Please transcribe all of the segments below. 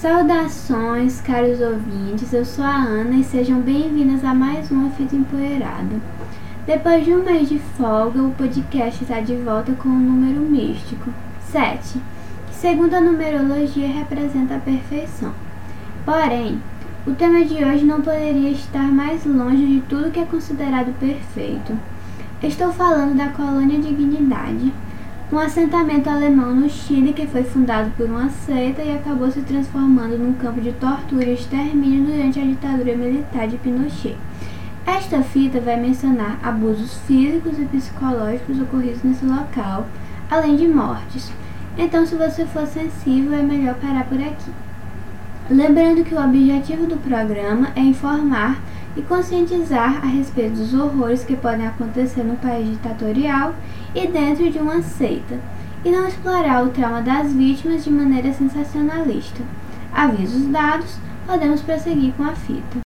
Saudações, caros ouvintes, eu sou a Ana e sejam bem-vindas a mais uma Fita Empoeirada. Depois de um mês de folga, o podcast está de volta com um número místico, 7, que segundo a numerologia representa a perfeição. Porém, o tema de hoje não poderia estar mais longe de tudo que é considerado perfeito. Estou falando da colônia Dignidade, um assentamento alemão no Chile que foi fundado por uma seita e acabou se transformando num campo de tortura e extermínio durante a ditadura militar de Pinochet. Esta fita vai mencionar abusos físicos e psicológicos ocorridos nesse local, além de mortes. Então, se você for sensível, é melhor parar por aqui. Lembrando que o objetivo do programa é informar e conscientizar a respeito dos horrores que podem acontecer no país ditatorial e dentro de uma seita, e não explorar o trauma das vítimas de maneira sensacionalista. Avisos dados, podemos prosseguir com a fita.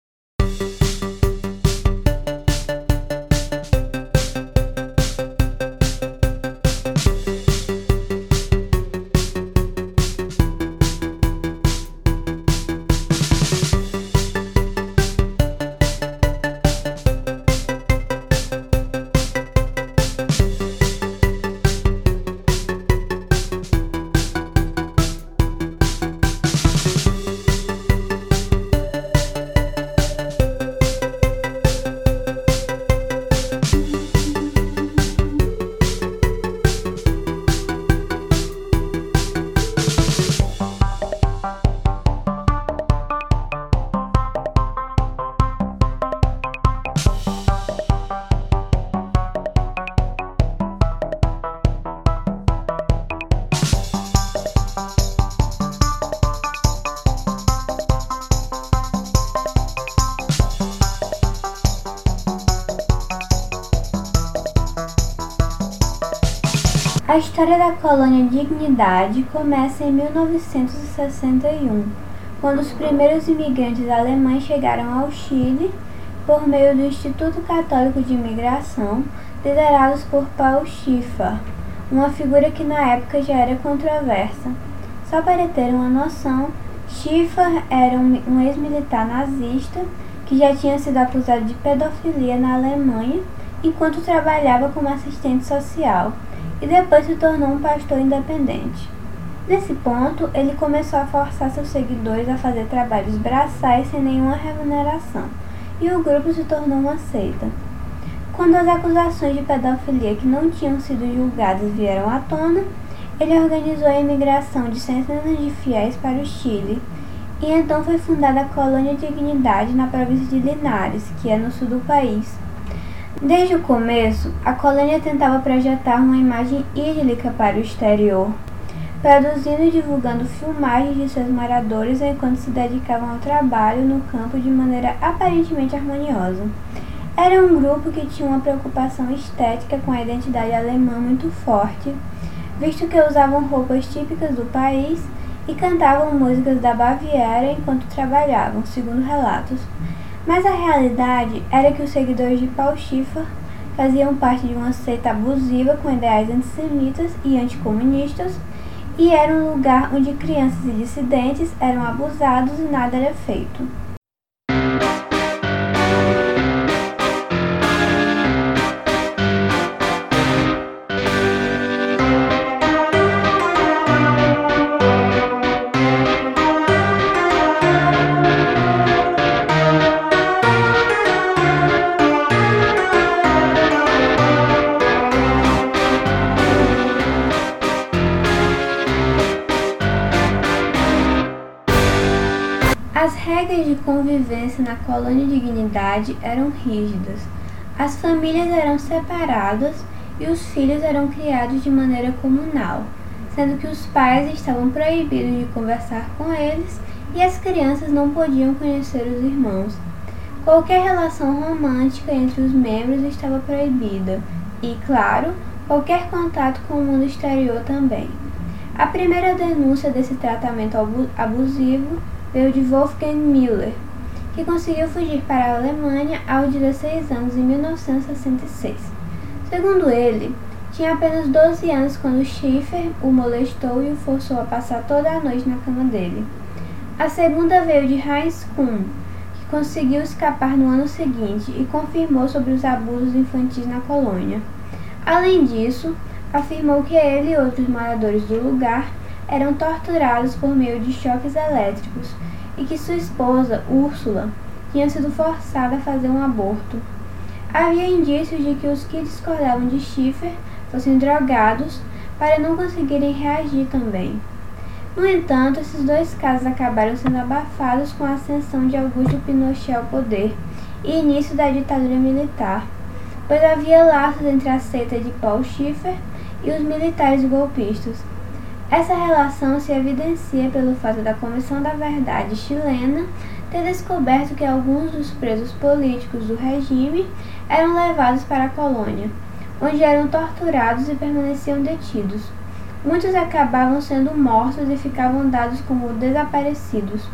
A história da colônia Dignidade começa em 1961, quando os primeiros imigrantes alemães chegaram ao Chile por meio do Instituto Católico de Imigração, liderados por Paul Schiffer, uma figura que na época já era controversa. Só para ter uma noção, Schiffer era um ex-militar nazista que já tinha sido acusado de pedofilia na Alemanha enquanto trabalhava como assistente social e depois se tornou um pastor independente. Nesse ponto, ele começou a forçar seus seguidores a fazer trabalhos braçais sem nenhuma remuneração, e o grupo se tornou uma seita. Quando as acusações de pedofilia que não tinham sido julgadas vieram à tona, ele organizou a imigração de centenas de fiéis para o Chile, e então foi fundada a Colônia Dignidade na província de Linares, que é no sul do país. Desde o começo, a colônia tentava projetar uma imagem idílica para o exterior, produzindo e divulgando filmagens de seus moradores enquanto se dedicavam ao trabalho no campo de maneira aparentemente harmoniosa. Era um grupo que tinha uma preocupação estética com a identidade alemã muito forte, visto que usavam roupas típicas do país e cantavam músicas da Baviera enquanto trabalhavam, segundo relatos. Mas a realidade era que os seguidores de Paul Schiffer faziam parte de uma seita abusiva com ideais antissemitas e anticomunistas e era um lugar onde crianças e dissidentes eram abusados e nada era feito. As regras de convivência na colônia Dignidade eram rígidas. As famílias eram separadas e os filhos eram criados de maneira comunal, sendo que os pais estavam proibidos de conversar com eles e as crianças não podiam conhecer os irmãos. Qualquer relação romântica entre os membros estava proibida e, claro, qualquer contato com o mundo exterior também. A primeira denúncia desse tratamento abusivo veio de Wolfgang Müller, que conseguiu fugir para a Alemanha aos 16 anos em 1966. Segundo ele, tinha apenas 12 anos quando Schiffer o molestou e o forçou a passar toda a noite na cama dele. A segunda veio de Heinz Kuhn, que conseguiu escapar no ano seguinte e confirmou sobre os abusos infantis na colônia. Além disso, afirmou que ele e outros moradores do lugar eram torturados por meio de choques elétricos e que sua esposa, Úrsula, tinha sido forçada a fazer um aborto. Havia indícios de que os que discordavam de Schiffer fossem drogados para não conseguirem reagir também. No entanto, esses dois casos acabaram sendo abafados com a ascensão de Augusto Pinochet ao poder e início da ditadura militar, pois havia laços entre a seita de Paul Schiffer e os militares golpistas. Essa relação se evidencia pelo fato da Comissão da Verdade chilena ter descoberto que alguns dos presos políticos do regime eram levados para a colônia, onde eram torturados e permaneciam detidos. Muitos acabavam sendo mortos e ficavam dados como desaparecidos,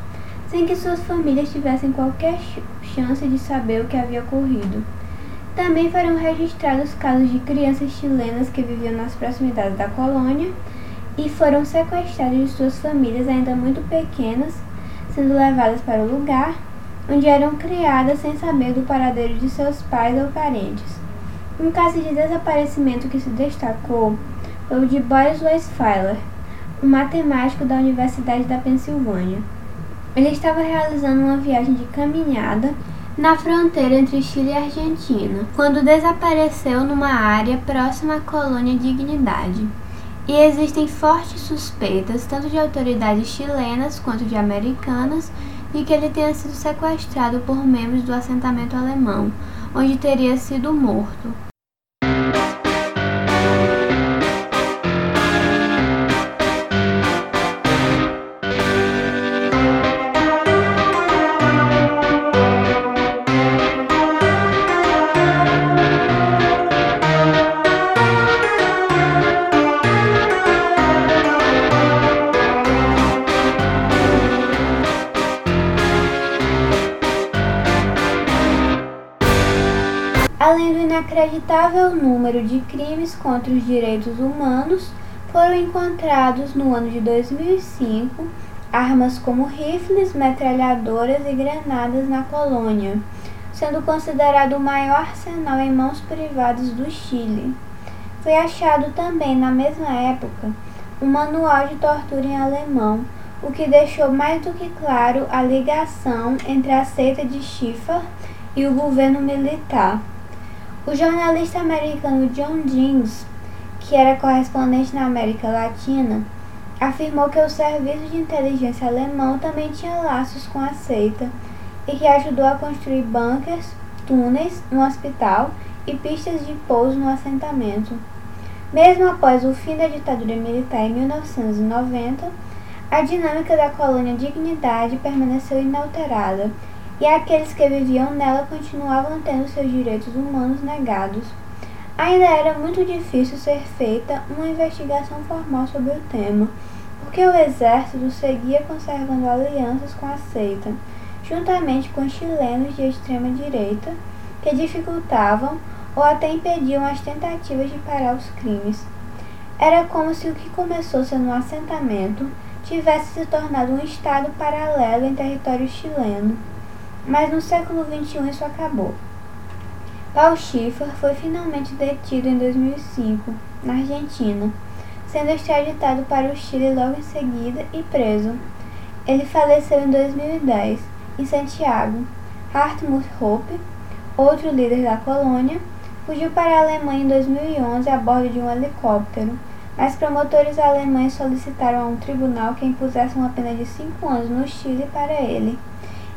sem que suas famílias tivessem qualquer chance de saber o que havia ocorrido. Também foram registrados casos de crianças chilenas que viviam nas proximidades da colônia e foram sequestradas de suas famílias ainda muito pequenas, sendo levadas para o lugar onde eram criadas sem saber do paradeiro de seus pais ou parentes. Um caso de desaparecimento que se destacou foi o de Boris Weisfeiler, um matemático da Universidade da Pensilvânia. Ele estava realizando uma viagem de caminhada na fronteira entre Chile e Argentina, quando desapareceu numa área próxima à colônia Dignidade e existem fortes suspeitas, tanto de autoridades chilenas quanto de americanas, de que ele tenha sido sequestrado por membros do assentamento alemão, onde teria sido morto. Além do inacreditável número de crimes contra os direitos humanos, foram encontrados no ano de 2005 armas como rifles, metralhadoras e granadas na colônia, sendo considerado o maior arsenal em mãos privadas do Chile. Foi achado também, na mesma época, um manual de tortura em alemão, o que deixou mais do que claro a ligação entre a seita de Schiffer e o governo militar. O jornalista americano John James, que era correspondente na América Latina, afirmou que o serviço de inteligência alemão também tinha laços com a seita e que ajudou a construir bunkers, túneis no hospital e pistas de pouso no assentamento. Mesmo após o fim da ditadura militar em 1990, a dinâmica da colônia Dignidade permaneceu inalterada e aqueles que viviam nela continuavam tendo seus direitos humanos negados. Ainda era muito difícil ser feita uma investigação formal sobre o tema, porque o exército seguia conservando alianças com a seita, juntamente com chilenos de extrema direita, que dificultavam ou até impediam as tentativas de parar os crimes. Era como se o que começou sendo um assentamento tivesse se tornado um estado paralelo em território chileno mas no século XXI isso acabou. Paul Schiffer foi finalmente detido em 2005, na Argentina, sendo extraditado para o Chile logo em seguida e preso. Ele faleceu em 2010, em Santiago. Hartmut Hoppe, outro líder da colônia, fugiu para a Alemanha em 2011 a bordo de um helicóptero, mas promotores alemães solicitaram a um tribunal que impusesse uma pena de cinco anos no Chile para ele.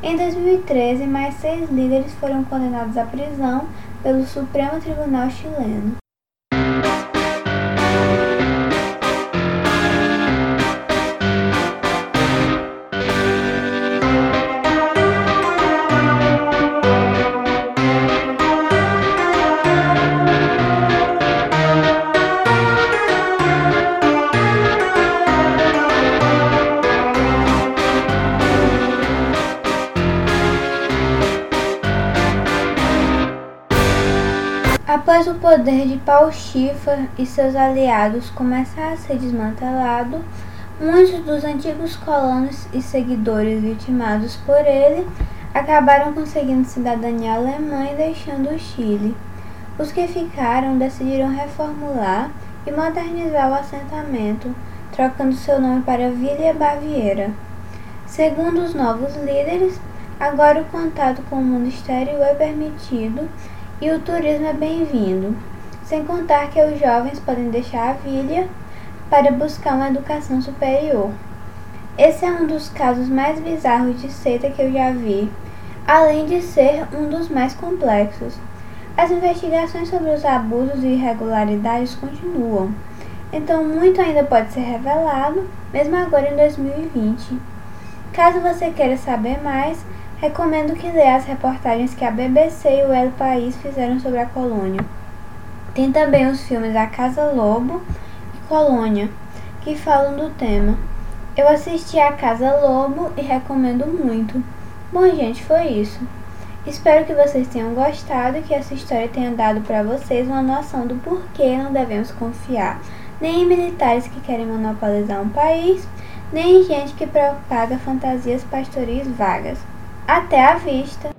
Em 2013, mais seis líderes foram condenados à prisão pelo Supremo Tribunal chileno. Após o poder de Paul Schiffer e seus aliados começar a ser desmantelado, Muitos dos antigos colonos e seguidores vitimados por ele acabaram conseguindo cidadania alemã e deixando o Chile. Os que ficaram decidiram reformular e modernizar o assentamento, trocando seu nome para Vila Baviera. Segundo os novos líderes, agora o contato com o mundo exterior é permitido e o turismo é bem-vindo, sem contar que os jovens podem deixar a vila para buscar uma educação superior. Esse é um dos casos mais bizarros de seita que eu já vi, além de ser um dos mais complexos. As investigações sobre os abusos e irregularidades continuam, então muito ainda pode ser revelado, mesmo agora em 2020. Caso você queira saber mais, recomendo que leia as reportagens que a BBC e o El País fizeram sobre a colônia. Tem também os filmes A Casa Lobo e Colônia, que falam do tema. Eu assisti a Casa Lobo e recomendo muito. Bom, gente, foi isso. Espero que vocês tenham gostado e que essa história tenha dado para vocês uma noção do porquê não devemos confiar nem em militares que querem monopolizar um país, nem em gente que propaga fantasias pastoris vagas. Até a vista!